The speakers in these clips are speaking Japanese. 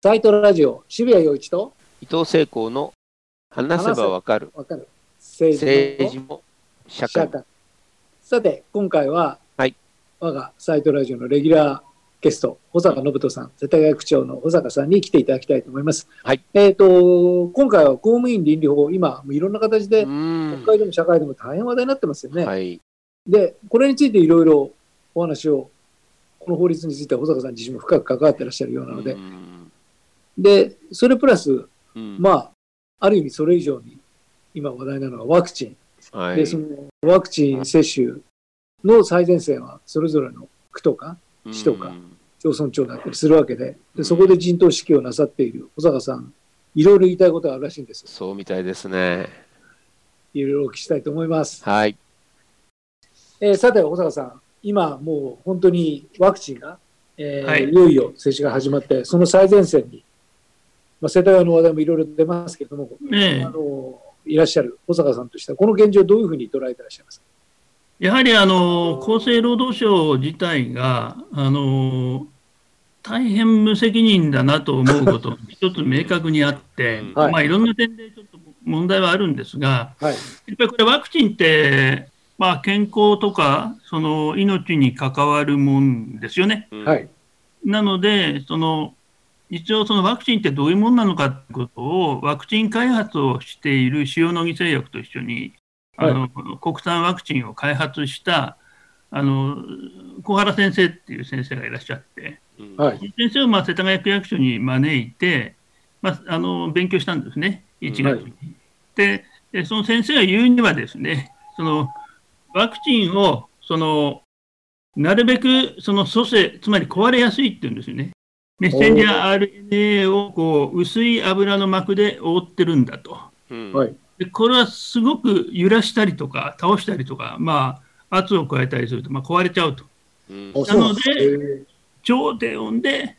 サイトラジオ渋谷陽一と伊藤聖光の話せばわかる。わかる。政政治も社会。もさて今回は、はい。我がサイトラジオのレギュラーゲスト保坂信人さん世田谷区長の保坂さんに来ていただきたいと思います。はい。えっ、と今回は公務員倫理法今もういろんな形で国会でも社会でも大変話題になってますよね。はい。でこれについていろいろお話をこの法律については保坂さん自身も深く関わってらっしゃるようなので、うんでそれプラスうんまあ、ある意味それ以上に今話題なのはワクチン。はいで、そのワクチン接種の最前線はそれぞれの区とか市とかうん町村長だったりするわけで、でそこで陣頭指揮をなさっている保坂さん、いろいろ言いたいことがあるらしいんです。そうみたいですねいろいろお聞きしたいと思います。はいえーさて、保坂さん、今もう本当にワクチンが、えーはいい、よいよ接種が始まって、その最前線に、まあ、世田谷の話題もいろいろ出ますけれども、ええあのいらっしゃる保坂さんとしては、この現状をどういうふうに捉えてらっしゃいますか？やはりあの厚生労働省自体があの大変無責任だなと思うことが一つ明確にあって、はいまあ、いろんな点でちょっと問題はあるんですが、はい。やっぱりこれ、ワクチンって、まあ、健康とかその命に関わるもんですよね。うんはい。なので、その一応、そのワクチンってどういうものなのかということを、ワクチン開発をしている塩野義製薬と一緒に、あの国産ワクチンを開発したあの小原先生っていう先生がいらっしゃって、うんはい。先生をまあ世田谷区役所に招いて、まあ、あの勉強したんですね、1月に。はいで、でその先生が言うにはですね、そのワクチンをそのなるべくその組成、つまり壊れやすいっていうんですよね。メッセンジャー RNA をこう薄い油の膜で覆ってるんだと。うんはい。でこれはすごく揺らしたりとか、倒したりとか、まあ、圧を加えたりすると、まあ、壊れちゃうと。うんなのえー超低温で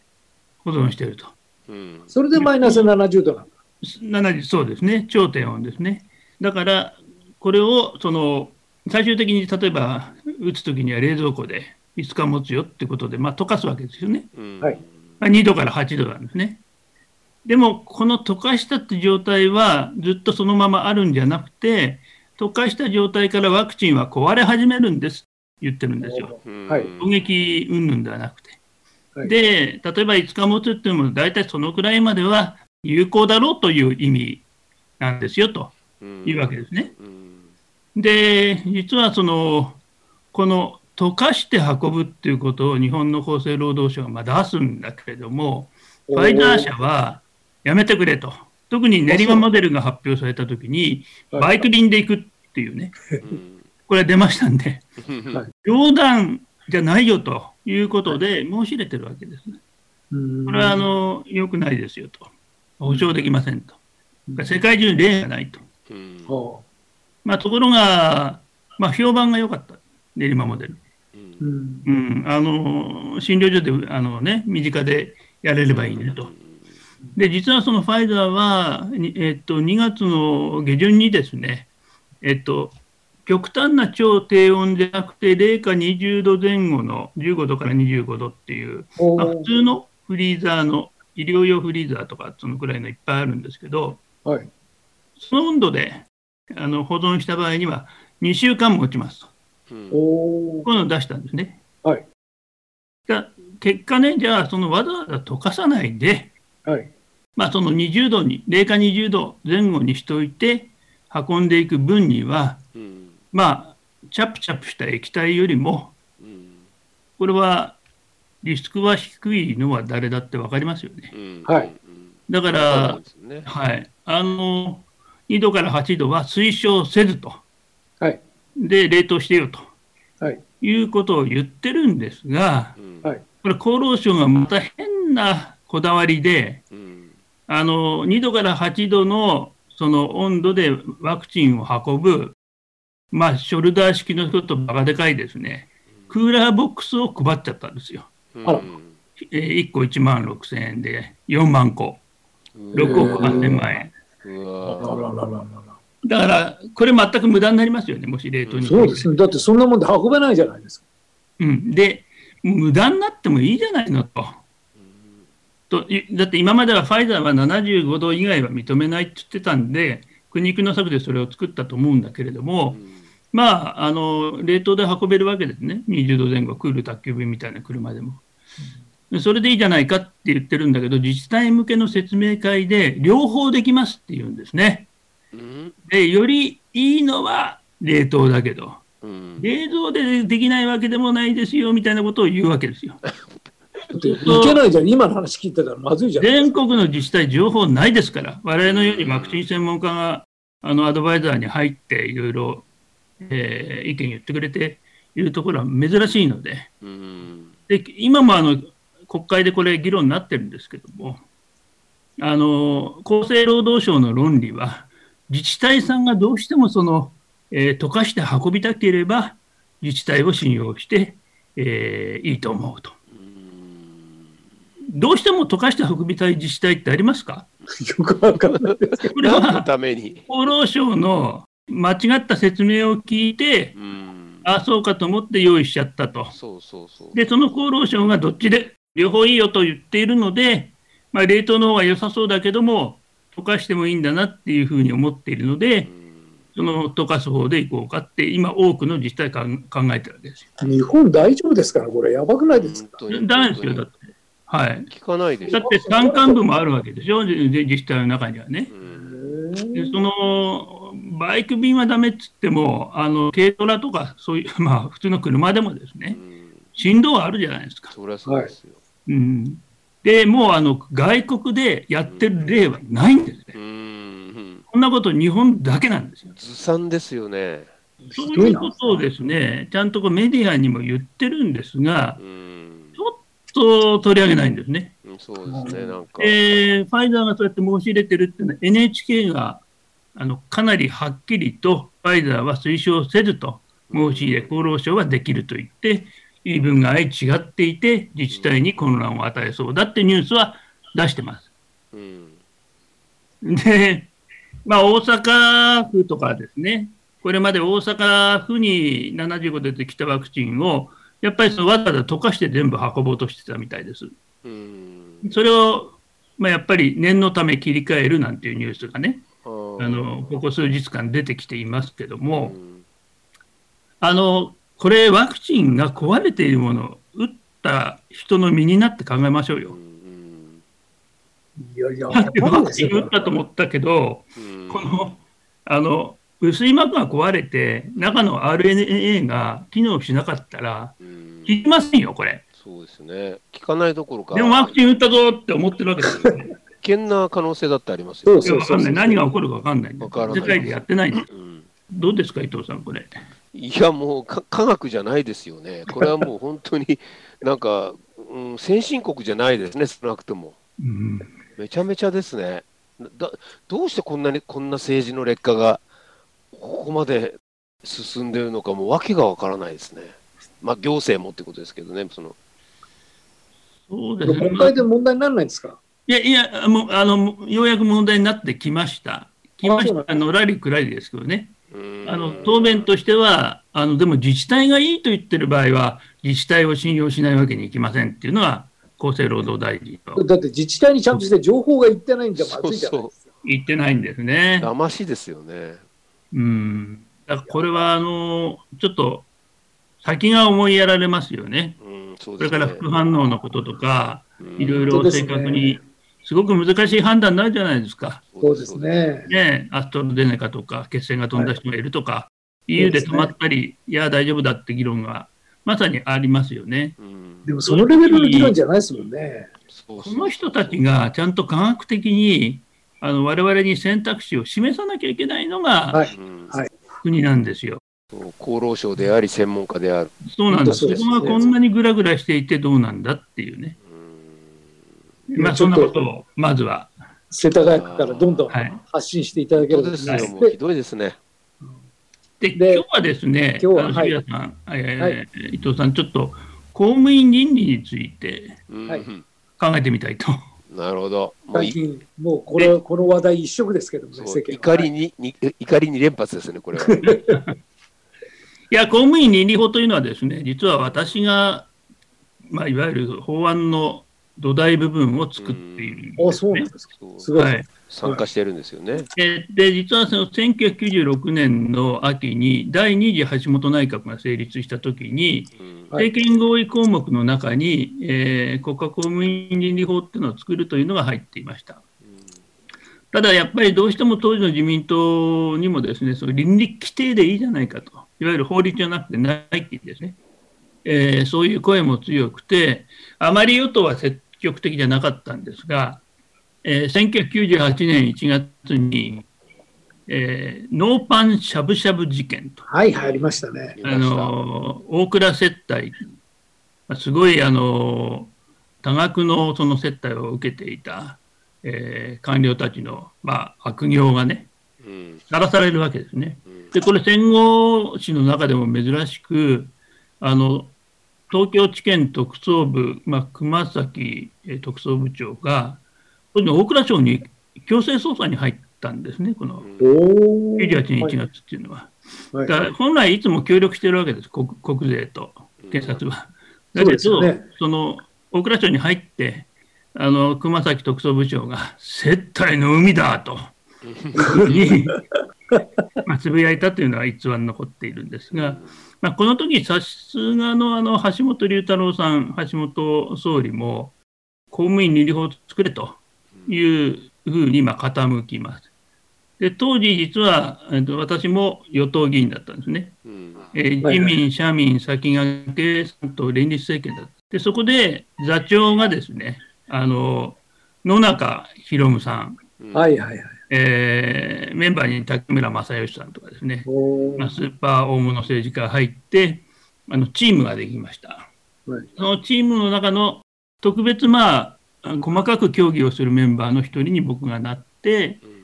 保存していると。うんそれでマイナス70度なんだ。70そうですね、超低温ですね。だから、これをその最終的に例えば打つときには冷蔵庫で5日持つよってことで、まあ、溶かすわけですよね。うんはいまあ、2度から8度なんですね。でも、この溶かしたって状態はずっとそのままあるんじゃなくて、溶かした状態からワクチンは壊れ始めるんですって言ってるんですよ。うんはい攻撃云々ではなくて。はいで、例えば5日持つっていうのも、大体そのくらいまでは有効だろうという意味なんですよとうんいうわけですね。うんで、実はその、この溶かして運ぶっていうことを日本の厚生労働省がまあ出すんだけれども、ファイザー社はやめてくれと。特に練馬モデルが発表されたときに、はいバイク便で行くっていうね、うんこれ出ましたんで、はい冗談じゃないよということで申し入れてるわけですね。うんこれはあの良くないですよと。保証できませんと。世界中に例がないと。まあ、ところが、まあ、評判が良かった。練馬モデル。うんうんうん、あの診療所であの、ね、身近でやれればいいねと。で、実はそのファイザーは、にえっと、2月の下旬にですね、えっと、極端な超低温じゃなくて、零下20度前後の15度から25度っていう、まあ、普通のフリーザーの、医療用フリーザーとか、そのくらいのいっぱいあるんですけど、はい。その温度であの保存した場合には、2週間持ちますと。こういうのを出したんですね。はい。が結果ね、じゃあ、そのわざわざ溶かさないで、はい。まあ、その20度に、零下20度前後にしておいて、運んでいく分には、うんまあ、チャプチャプした液体よりも、うんこれはリスクは低いのは誰だって分かりますよね。うんはいうんだかそうならん、ですねはい、あの2度から8度は推奨せずと、はい。で、冷凍してよと。はい。いうことを言ってるんですが、うん。はい。これ、厚労省がまた変なこだわりで、うん。あの2度から8度のその温度でワクチンを運ぶ、まあ、ショルダー式の人とバカでかいですね、クーラーボックスを配っちゃったんですよ。うんえー1個1万6000円で4万個、6億8000万円。だから、これ全く無駄になりますよね、もし冷凍に。そうですね。だってそんなもんで運べないじゃないですか。うん、で、無駄になってもいいじゃないのと。といだって今まではファイザーは75度以外は認めないって言ってたんで、苦肉の策でそれを作ったと思うんだけれども、まあ、あの冷凍で運べるわけですね、20度前後、クール宅急便みたいな車でも。でそれでいいじゃないかって言ってるんだけど、自治体向けの説明会で、両方できますって言うんですね。うん。でよりいいのは冷凍だけど、うん。冷蔵でできないわけでもないですよみたいなことを言うわけですよ。だっていけないじゃん、今の話聞いてたらまずいじゃん。全国の自治体、情報ないですから、我々のようにワクチン専門家があのアドバイザーに入って、いろいろ、えー意見言ってくれているところは珍しいので、うん。で今もあの国会でこれ、議論になってるんですけども、あの厚生労働省の論理は、自治体さんがどうしてもその、えー溶かして運びたければ、自治体を信用して、えーいいと思うと。どうしても溶かして運びたい自治体ってありますか？よくわかんないです。これ何のはために、厚労省の間違った説明を聞いて、うん、ああ、そうかと思って用意しちゃったと。そうそうそう。で、その厚労省がどっちで両方いいよと言っているので、まあ、冷凍の方が良さそうだけども、溶かしてもいいんだなっていうふうに思っているので、その溶かす方でいこうかって、今、多くの自治体かん考えてるわけですよ。日本大丈夫ですか？ら、これ、やばくないですか？本当にダメですよ、だって。はい。聞かないで。だって山間部もあるわけでしょ、自治体の中にはね。うんでそのバイク便はダメっつっても、あの軽トラとか、そういう、まあ、普通の車でもですね、うん振動はあるじゃないですか。そりゃそうですよ。うん、でもうあの外国でやってる例はないんですね。こんなこと日本だけなんですよ。ずさんですよね。そういうことをですね、ちゃんとこうメディアにも言ってるんですがう、んそう取り上げないんですね。うんそうですね、なんか。で、ファイザーがそうやって申し入れてるっていうのは、NHK があのかなりはっきりと、ファイザーは推奨せずと申し入れ、厚労省はできると言って、言い分が相違っていて、自治体に混乱を与えそうだってニュースは出してます。うん。で、まあ、大阪府とかですね、これまで大阪府に75出てきたワクチンを、やっぱりそのわざわざ溶かして全部運ぼうとしてたみたいです。うん。それを、まあ、やっぱり念のため切り替えるなんていうニュースがね、ああのここ数日間出てきていますけども、うん。あのこれ、ワクチンが壊れているものを打った人の身になって考えましょうよ。いやいや、ワクチン打ったと思ったけど、うんこのあの薄い膜が壊れて、中の RNA が機能しなかったら、うん効きませんよ、これ。そうですね。聞かないどころか、でもワクチン打ったぞって思ってるわけですよ、ね。危険な可能性だってありますよ。そういやわかんない。何が起こるかわかんないんでわからない世界でやってないんです。うんどうですか、伊藤さん、これ。いや、もうか科学じゃないですよね。これはもう本当に なんか、うん、先進国じゃないですね、少なくとも。うんめちゃめちゃですね。だどうしてこんなにこんな政治の劣化がここまで進んでるのかもう訳がわからないですね。まあ行政もってことですけどね、そのそうですね。国会で問題にならないんですか？いやいや、もうあのようやく問題になってきました。きました。あのラリくらいですけどね。うんあの答弁としてはあの、でも自治体がいいと言ってる場合は、自治体を信用しないわけにいきませんっていうのは、厚生労働大臣とだって自治体にちゃんとして情報がいってないんじゃまずいじゃないですか。言ってないんですね。騙しですよね。うん、だからこれはあのちょっと先が思いやられますよね。うん、そうそれですね。から副反応のこととか、うんいろいろ正確に、すごく難しい判断になるじゃないですか。そうです。ね。ね、アストロゼネカとか血栓が飛んだ人がいるとか、EU で止まったり、いや、大丈夫だって議論がまさにありますよね。うんでもそのレベルの議論じゃないですもんね。この人たちがちゃんと科学的にあの我々に選択肢を示さなきゃいけないのがはい国なんですよ。厚労省であり専門家である。そうなんです。そこがこんなにぐらぐらしていてどうなんだっていうね。うんまあ、そんなことをまずは。世田谷区からどんどんはい発信していただけるとうひどいですね。で、で今日はですね、今日ははい渋谷さん、えー伊藤さん、ちょっと公務員倫理について考えてみたいと。なるほど。もうい最近、もうこれこの話題一色ですけどもね、怒りにに怒りに連発ですね、これは。いや、公務員倫理法というのはですね、実は私が、まあ、いわゆる法案の土台部分を作っているんです、ね、あ、そうなんですか。すごい。はい。参加してるんですよね。でで実はその1996年の秋に第2次橋本内閣が成立したときに、政権合意項目の中に、えー国家公務員倫理法っていうのを作るというのが入っていました。ただやっぱりどうしても当時の自民党にもですね、その倫理規定でいいじゃないかと、いわゆる法律じゃなくて内規ですね、えーそういう声も強くて、あまり与党は積極的じゃなかったんですが、えー1998年1月に、えーノーパンしゃぶしゃぶ事件と、はい、はい、ありましたね。あの大倉接待、まあすごいあの多額のその接待を受けていた、えー官僚たちの、まあ、悪行がね、うんさらされるわけですね。うんで、これ戦後史の中でも珍しく、あの東京地検特捜部、まあ、熊崎えー特捜部長が、大蔵省に強制捜査に入ったんですね、このおお。98年1はい月っていうのは。はいだから本来いつも協力しているわけです、国国税と警察は。だけど、ですよねその大蔵省に入って、あの熊崎特捜部長が接待の海だと まあつぶやいたというのは逸話に残っているんですが、まあ、この時さすがのあの橋本龍太郎さん、橋本総理も公務員倫理法を作れというふうにまあ傾きます。で当時、実は、えっと私も与党議員だったんですね。うんえー自民、社民、先駆けさんと連立政権だった。で、そこで座長がですね、あの野中宏夢さんはい、はい、はい。えーメンバーに竹村正義さんとかですね、おまあ、スーパー大物政治家が入って、あのチームができました。はいそのチームの中の特別、まあ、あ細かく協議をするメンバーの一人に僕がなって、うん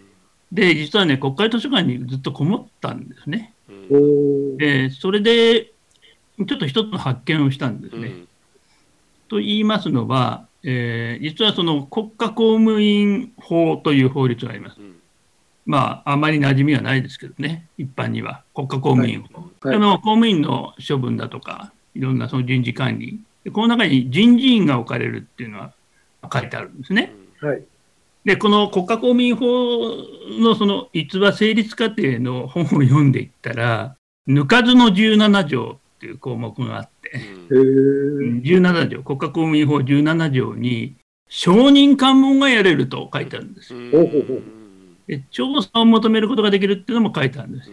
で、実はね、国会図書館にずっとこもったんですね。で、それで、ちょっと一つの発見をしたんですね。うんと言いますのは、えー実はその国家公務員法という法律があります。うんまあ、あまり馴染みはないですけどね、一般には、国家公務員法。はいあの公務員の処分だとか、いろんなその人事管理、でこの中に人事院が置かれるっていうのは書いてあるんですね。はい。で、この国家公務員法のその逸話成立過程の本を読んでいったら、抜かずの17条っていう項目があって、へえ。17条、国家公務員法17条に、証人喚問がやれると書いてあるんです。うんほうほうほうで調査を求めることができるっていうのも書いてあるんです。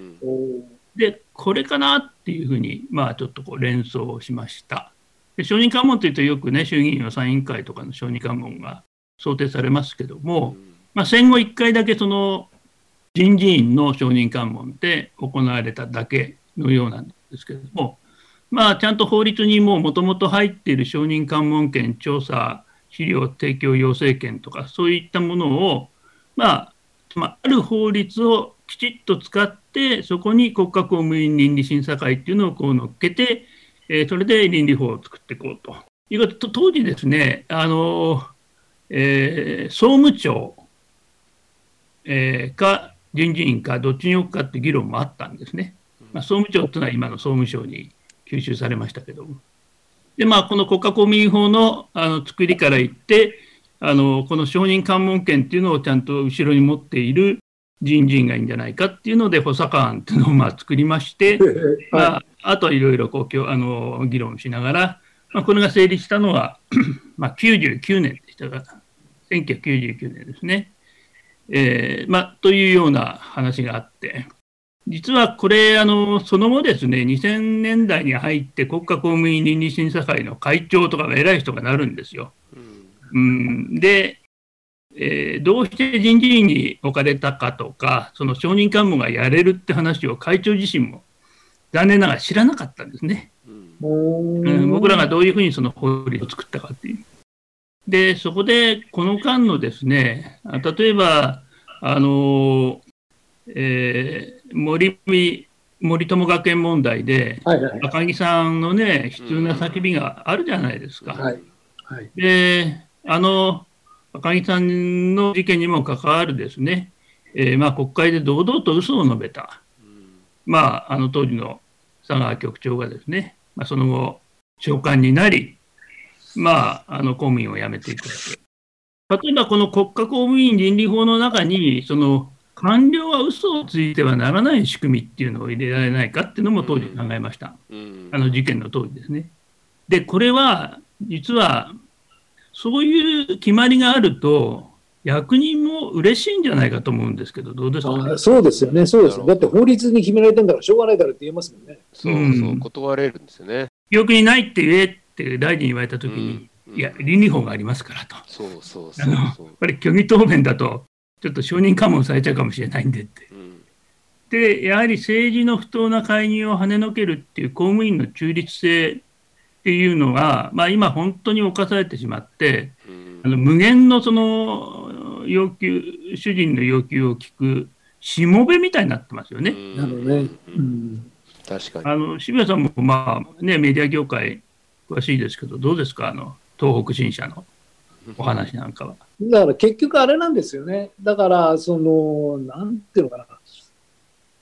で、これかなっていうふうに、まあちょっとこう連想をしました。で証人喚問というとよくね、衆議院予算委員会とかの証人喚問が想定されますけども、まあ、戦後1回だけその人事院の証人喚問で行われただけのようなんですけれども、まあ、ちゃんと法律にももともと入っている証人喚問権、調査、資料提供要請権とか、そういったものを、まあ、まあ、ある法律をきちっと使って、そこに国家公務員倫理審査会っていうのをこう乗っけて、えーそれで倫理法を作っていこうということと、当時ですね、あのえー総務庁、えーか人事院かどっちに置くかって議論もあったんですね。まあ、総務庁というのは今の総務省に吸収されましたけども。で、まあ、この国家公務員法のあの作りから言って、あのこの承認喚問権っていうのをちゃんと後ろに持っている人事院がいいんじゃないかっていうので、補佐官っていうのをまあ作りまして、まはあ、あとはいろいろこうきょあの議論しながら、まあ、これが成立したのは まあ99年でしたが、1999年ですね。えーまあ、というような話があって、実はこれ、あのその後ですね、2000年代に入って国家公務員倫理審査会の会長とか偉い人がなるんですよ。うん、で、えーどうして人事院に置かれたかとか、その承認喚問がやれるって話を会長自身も残念ながら知らなかったんですね。うん、僕らがう。どういうふうにその法律を作ったかっていう。で、そこでこの間のですね、あ例えば、あのえー森森友学園問題で、はいはい。赤木さんのね、悲痛な叫びがあるじゃないですか。はい。はい。で、あの赤木さんの事件にも関わるですね、えーまあ、国会で堂々と嘘を述べた、まあ、あの当時の佐川局長がですね、まあ、その後、長官になり、まあ、あの公務員を辞めていくわけ。例えばこの国家公務員倫理法の中に、その官僚は嘘をついてはならない仕組みっていうのを入れられないかっていうのも当時考えました。うんあの事件の当時ですね。で、これは実はそういう決まりがあると、役人も嬉しいんじゃないかと思うんですけど、どうですか、そうですよね、そうですよ。だって法律に決められてんだからしょうがないだろうって言えますもんね。そうそうう、ん断れるんですよね。記憶にないって言えって大臣に言われたときに、うんいや、倫理法がありますからと。そうそうあのそうそう。これ、虚偽答弁だと、ちょっと承認喚問されちゃうかもしれないんでって。うんで、やはり政治の不当な介入を跳ねのけるっていう公務員の中立性っていうのが、まあ、今、本当に侵されてしまって、うんあの無限のその要求、主人の要求を聞く、しもべみたいになってますよね。うんなるほどね。確かに。あの渋谷さんも、まあね、メディア業界詳しいですけど、どうですか、あの東北新社のお話なんかは。だから結局あれなんですよね。だから、その、なんていうのかな。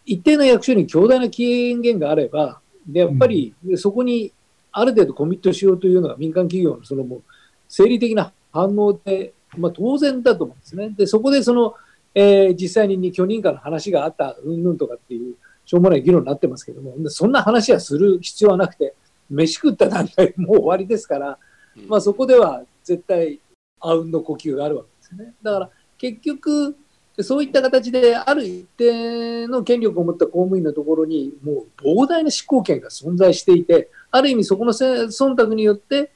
一定の役所に強大な権限があれば、で、やっぱりそこにある程度コミットしようというのが民間企業のそのもう生理的な反応で、まあ当然だと思うんですね。で、そこでその、えー実際に許認可の話があった、うんぬんとかっていう、しょうもない議論になってますけども、でそんな話はする必要はなくて、飯食った段階でもう終わりですから、まあそこでは絶対あうんの呼吸があるわけですよね。だから結局、そういった形である一定の権力を持った公務員のところにもう膨大な執行権が存在していて、ある意味そこの忖度によって、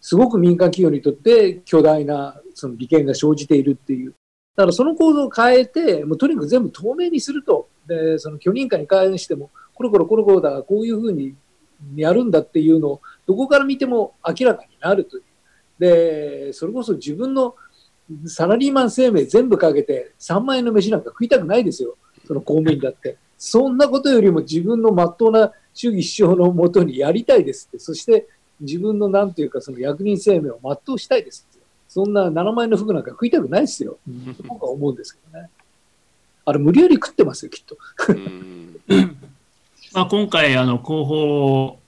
すごく民間企業にとって巨大なその利権が生じているっていう。だからその構造を変えて、もうとにかく全部透明にすると。で、その許認可に関しても、コロコロコロコロだ、こういうふうにやるんだっていうのを、どこから見ても明らかになるという。で、それこそ自分のサラリーマン生命全部かけて3万円の飯なんか食いたくないですよ。その公務員だって。そんなことよりも自分の真っ当な主義主張のもとにやりたいですって。そして自分のなんていうかその役人生命を全うしたいですって。そんな7万円の服なんか食いたくないですよ。僕は思うんですけどね。あれ無理やり食ってますよ、きっと。うん まあ、今回、あの広報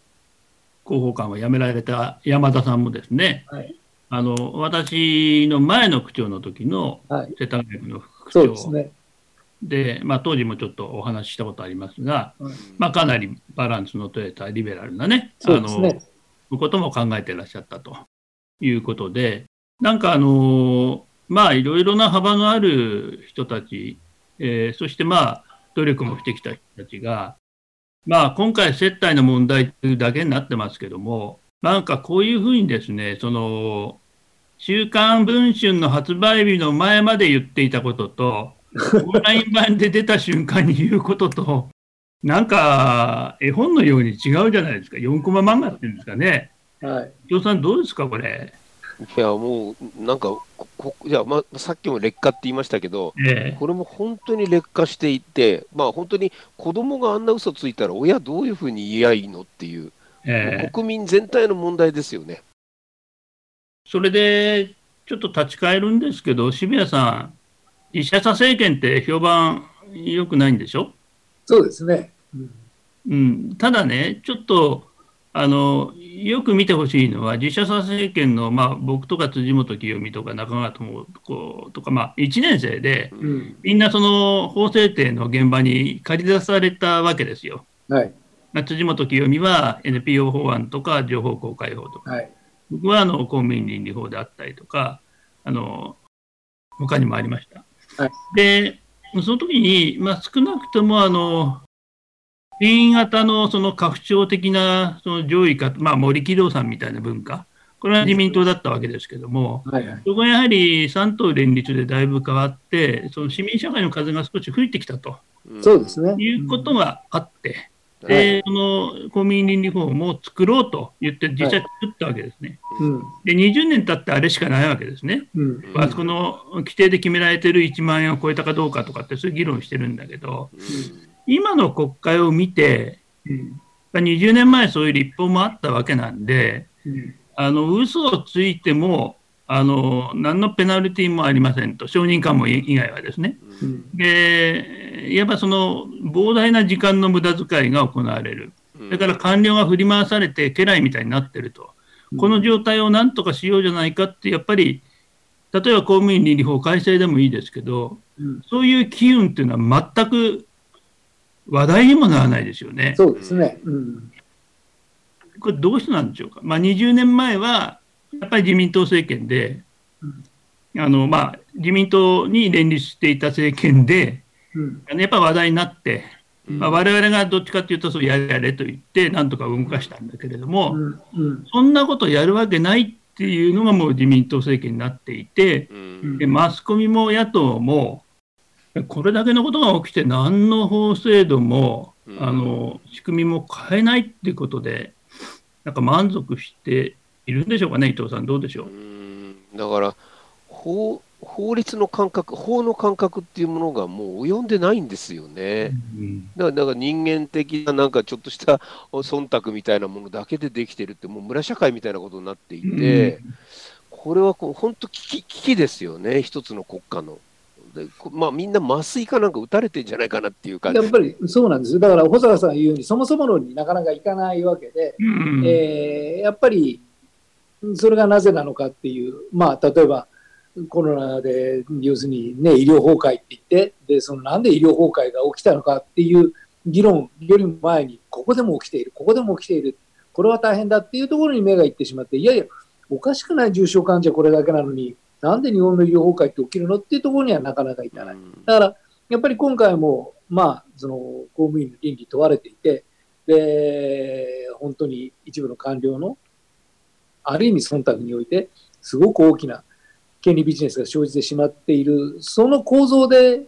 広報官を辞められた山田さんもですね、はい。あの私の前の区長の時のはい。世田谷区の副区そう長ですね。で、まあ、当時もちょっとお話ししたことありますが、はいまあ、かなりバランスの取れたリベラルなね、ね。のことも考えていらっしゃったということで、なんかあのまあいろいろな幅のある人たち、えーそしてまあ努力もしてきた人たちが、まあ今回接待の問題というだけになってますけども、なんかこういうふうにですね、その週刊文春の発売日の前まで言っていたことと、オンライン版で出た瞬間に言うことと、なんか絵本のように違うじゃないですか、4コマ漫画っていうんですかね。はい。伊藤さん、どうですか、これ？いや、もう、なんか、ここいや、まあ、さっきも劣化って言いましたけど、えこれも本当に劣化していて、まあ、本当に子供があんな嘘ついたら、親どういうふうに言いいのっていう、えええ国民全体の問題ですよね。それで、ちょっと立ち返るんですけど、渋谷さん、医者さ政権って評判良くないんでしょ、そうですね。うんうん、ただね、ちょっとあのよく見てほしいのは、自社さ政権の、まあ、僕とか辻元清美とか中川智子とか、まあ、1年生で、うん。みんなその法制定の現場に借り出されたわけですよ。はい。まあ辻元清美は NPO 法案とか情報公開法とか、はい。僕はあの公務員倫理法であったりとか、あの他にもありました。はいで、その時に、まあ、少なくともあの新型のその家父長的なその上位か、まあ、森木道さんみたいな文化、これは自民党だったわけですけども、はい。はい。そこはやはり三党連立でだいぶ変わって、その市民社会の風が少し吹いてきたとうんそうですね。いうことがあって、はいで、その公務員倫理法も作ろうと言って、実際作ったわけですね。うん。で、20年経ってあれしかないわけですね。うん。あそこの規定で決められてる1万円を超えたかどうかとかって、そういう議論してるんだけど、今の国会を見て、うん。20年前そういう立法もあったわけなんで、うん。あの嘘をついても、あの何のペナルティもありませんと、承認喚問以外はですね。うん。で、いわばその膨大な時間の無駄遣いが行われる。だから官僚が振り回されて家来みたいになってると。この状態をなんとかしようじゃないかって、やっぱり、例えば公務員倫理法改正でもいいですけど、うんそういう機運っていうのは全く話題にもならないですよね。そうですね。うん。これどうしてなんでしょうか。まあ、20年前は、やっぱり自民党政権で、あのまあ、自民党に連立していた政権で、やっぱり話題になって、うん。まあ、我々がどっちかというと、そうやれやれと言って、なんとか動かしたんだけれども、うん。うん。そんなことやるわけないっていうのがもう自民党政権になっていて、うん。でマスコミも野党も、これだけのことが起きて、何の法制度も、うん。あの仕組みも変えないっていうことで、なんか満足しているんでしょうかね、伊藤さん、どうでしょう。うんだから法法律の感覚法の感覚っていうものがもう及んでないんですよね。うんだからだから人間的ななんかちょっとした忖度みたいなものだけでできてるってもう村社会みたいなことになっていて、これはこう本当危機危機ですよね一つの国家の。でこまあみんな麻酔かなんか打たれてんじゃないかなっていうか、やっぱりそうなんですよ。だから保坂さんが言うように、そもそも論になかなかいかないわけで、うんえーやっぱりそれがなぜなのかっていう、まあ、例えばコロナで要するに、ね、医療崩壊って言ってでそのなんで医療崩壊が起きたのかっていう議論よりも前にここでも起きているここでも起きているこれは大変だっていうところに目がいってしまっていやいやおかしくない重症患者これだけなのになんで日本の医療崩壊って起きるのっていうところにはなかなかいかない。うんだから、やっぱり今回も、まあ、その公務員の倫理問われていて、で、本当に一部の官僚の、ある意味忖度において、すごく大きな権利ビジネスが生じてしまっている、その構造で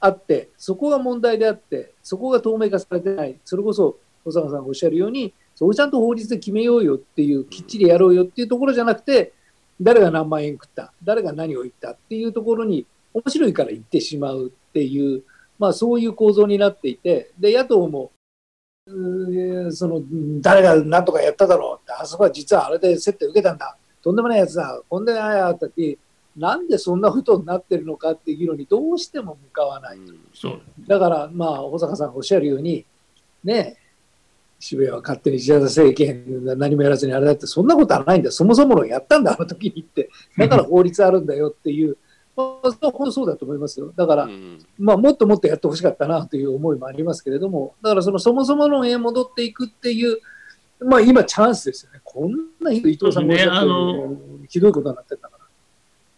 あって、そこが問題であって、そこが透明化されてない、それこそ小坂さんがおっしゃるように、そこちゃんと法律で決めようよっていう、きっちりやろうよっていうところじゃなくて、誰が何万円食った、誰が何を言ったっていうところに、面白いから言ってしまうっていう、まあ、そういう構造になっていて、で野党も、その誰が何とかやっただろうって、あそこは実はあれで接点受けたんだ、とんでもないやつだ、こんでないやったって、なんでそんなことになってるのかっていう議論にどうしても向かわない。そう。だから、まあ、保坂さんがおっしゃるように、ね、渋谷は勝手に自田政権が何もやらずにあれだって、そんなことはないんだ、そもそものやったんだ、あの時にって、だから法律あるんだよっていう、本当そうだと思いますよ。だから、うんまあ、もっともっとやってほしかったなという思いもありますけれども、だからそのそもそものへ戻っていくっていう、まあ、今、チャンスですよね、こんな伊藤さんがひどいことになってたから。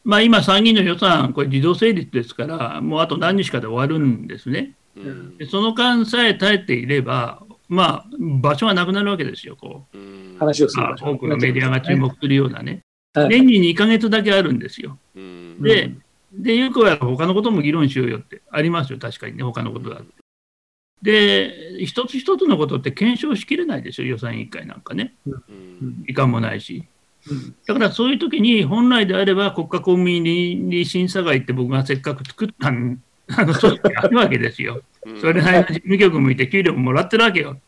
まあ、今、参議院の予算、これ、自動成立ですから、もうあと何日かで終わるんですね。うんでその間さえ耐えていれば、まあ、場所がなくなるわけですよ、こうん話をする多くのメディアが注目するようなね。はい年に2ヶ月だけあるんですよ。うんで、でよくは他のことも議論しようよってありますよ、確かにね、他のことだって。で、一つ一つのことって検証しきれないですよ、予算委員会なんかね。うん時間もないし。うんだからそういう時に本来であれば国家公務員倫理審査会って僕がせっかく作ったんあの組織があるわけですよ。うんそれなりの事務局向いて給料ももらってるわけよ。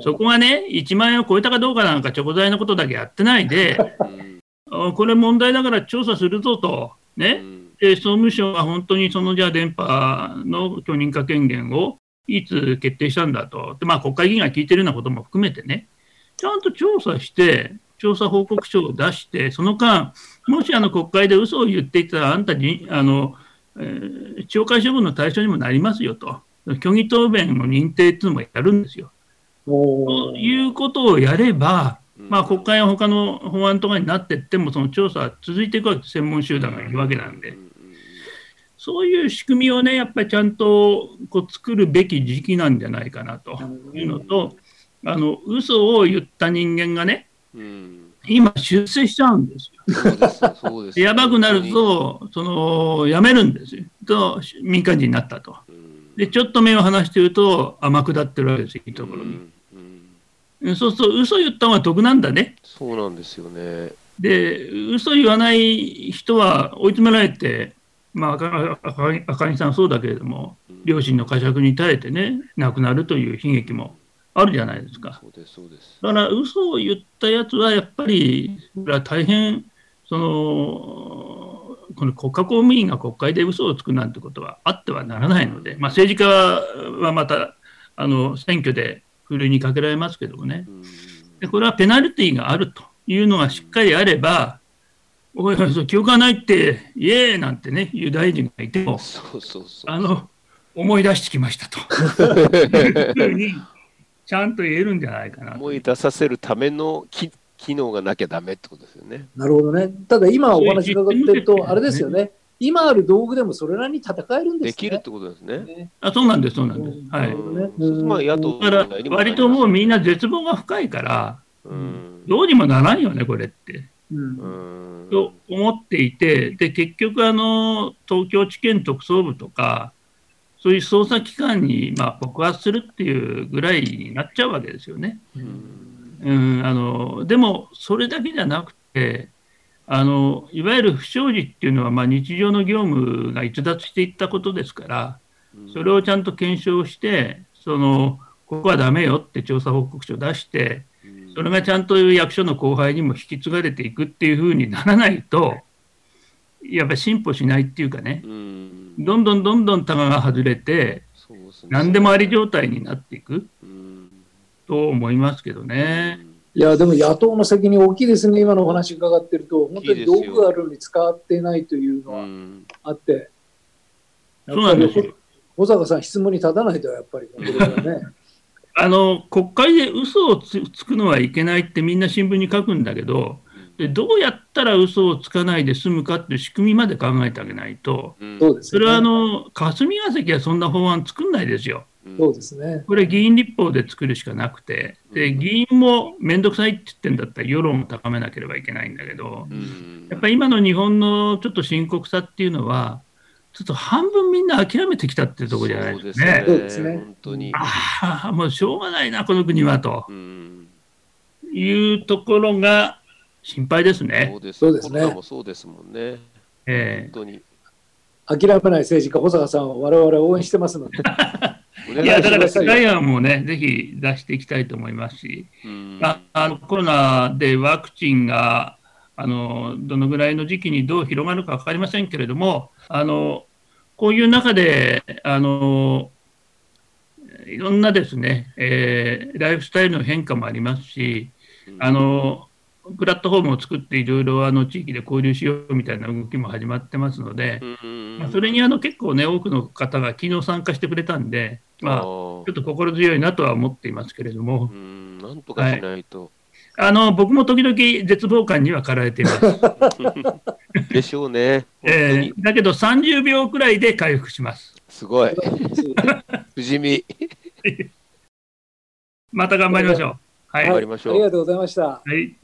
そこがね、1万円を超えたかどうかなんか、チョコ材のことだけやってないで、これ問題だから調査するぞと、うね、んで総務省が本当にそのじゃあ電波の許認可権限をいつ決定したんだと、でまあ、国会議員が聞いてるようなことも含めてね、ちゃんと調査して、調査報告書を出して、その間、もしあの国会で嘘を言っていたら、あんたにあの、えー懲戒処分の対象にもなりますよと、虚偽答弁の認定っていうのもやるんですよ。もということをやれば、うん。まあ、国会や他の法案とかになっていっても、その調査は続いていくわけ専門集団がいるわけなんで。そういう仕組みをね、やっぱりちゃんとこう作るべき時期なんじゃないかなというのと、あの嘘を言った人間がね、うん今、出世しちゃうんですよ。やばくなると、その辞めるんですよ。と、民間人になったと。うんで、ちょっと目を離してると、天下ってるわけですよ、いいところに。うんうんそうすると、嘘言った方が得なんだね。そうなんですよね。で、嘘言わない人は追い詰められて、まあ、赤木さんはそうだけれども、両親の呵責に耐えてね、亡くなるという悲劇もあるじゃないですか。そうですそうです。だから、嘘を言ったやつはやっぱり、大変、その、この国家公務員が国会で嘘をつくなんてことはあってはならないので、まあ、政治家はまたあの選挙でふるいにかけられますけどもね、うんでこれはペナルティーがあるというのがしっかりあれば、おいおい、そう記憶がないって、イエーイなんてね、ユダヤ人がいても、そうそうそう。あの、思い出してきましたと。ちゃんと言えるんじゃないかなと。思い出させるためのき機能がなきゃダメってことですよね。なるほどね。ただ今お話伺ってると、あれですよね。今ある道具でもそれなりに戦えるんですね。できるってことですね。ねあそうなんです、そうなんです。はい。まあ野党だから、割ともうみんな絶望が深いから、うん。どうにもならんよね、これって。うん。うん。と思っていて、で結局あの、東京地検特捜部とか、そういう捜査機関に、まあ、告発するっていうぐらいになっちゃうわけですよね。うん、あのでも、それだけじゃなくて、あのいわゆる不祥事っていうのは、まあ、日常の業務が逸脱していったことですから、それをちゃんと検証して、そのここはダメよって調査報告書を出して、それがちゃんと役所の後輩にも引き継がれていくっていうふうにならないと、やっぱり進歩しないっていうかね、うんどんどんどんどんタガが外れて、何でもあり状態になっていくうんと思いますけどね。いや、でも野党の責任大きいですね。今のお話伺ってると、本当に道具があるのに使ってないというのはうんあって、そうなんですよ。保坂さん、質問に立たないと、やっぱり、ね。あの国会で嘘をつつくのはいけないってみんな新聞に書くんだけど、でどうやったら嘘をつかないで済むかっていう仕組みまで考えてあげないと、うんそうですね。それはあの霞が関はそんな法案作んないですよ。そうですね。これ議員立法で作るしかなくて、で議員も面倒くさいって言ってんだったら世論を高めなければいけないんだけど、うんやっぱり今の日本のちょっと深刻さっていうのは、ちょっと半分みんな諦めてきたっていうところじゃないですかね。そうですね本当に。ああ、もうしょうがないな、この国はとうんいうところが心配ですねそ。うですそうですねコロナもそうですもんね。え本当に。諦めない政治家、保坂さんを我々応援してますので。えいや、だから、ますダイアンもね、ぜひ出していきたいと思いますし、うんああのコロナでワクチンがあのどのぐらいの時期にどう広がるか分かりませんけれども、あのこういう中であのいろんなですね、えーライフスタイルの変化もありますし、あのプラットフォームを作っていろいろあの地域で交流しようみたいな動きも始まってますので、うんまあ、それにあの結構ね、多くの方が昨日参加してくれたんで、まあ、ちょあっと心強いなとは思っていますけれども。なんとかしないと。あの僕も時々絶望感には駆られています。でしょうね。えにーだけど30秒くらいで回復します。すごい。不死身。また頑張りましょう。はい。頑張りましょうありがとうございました。はい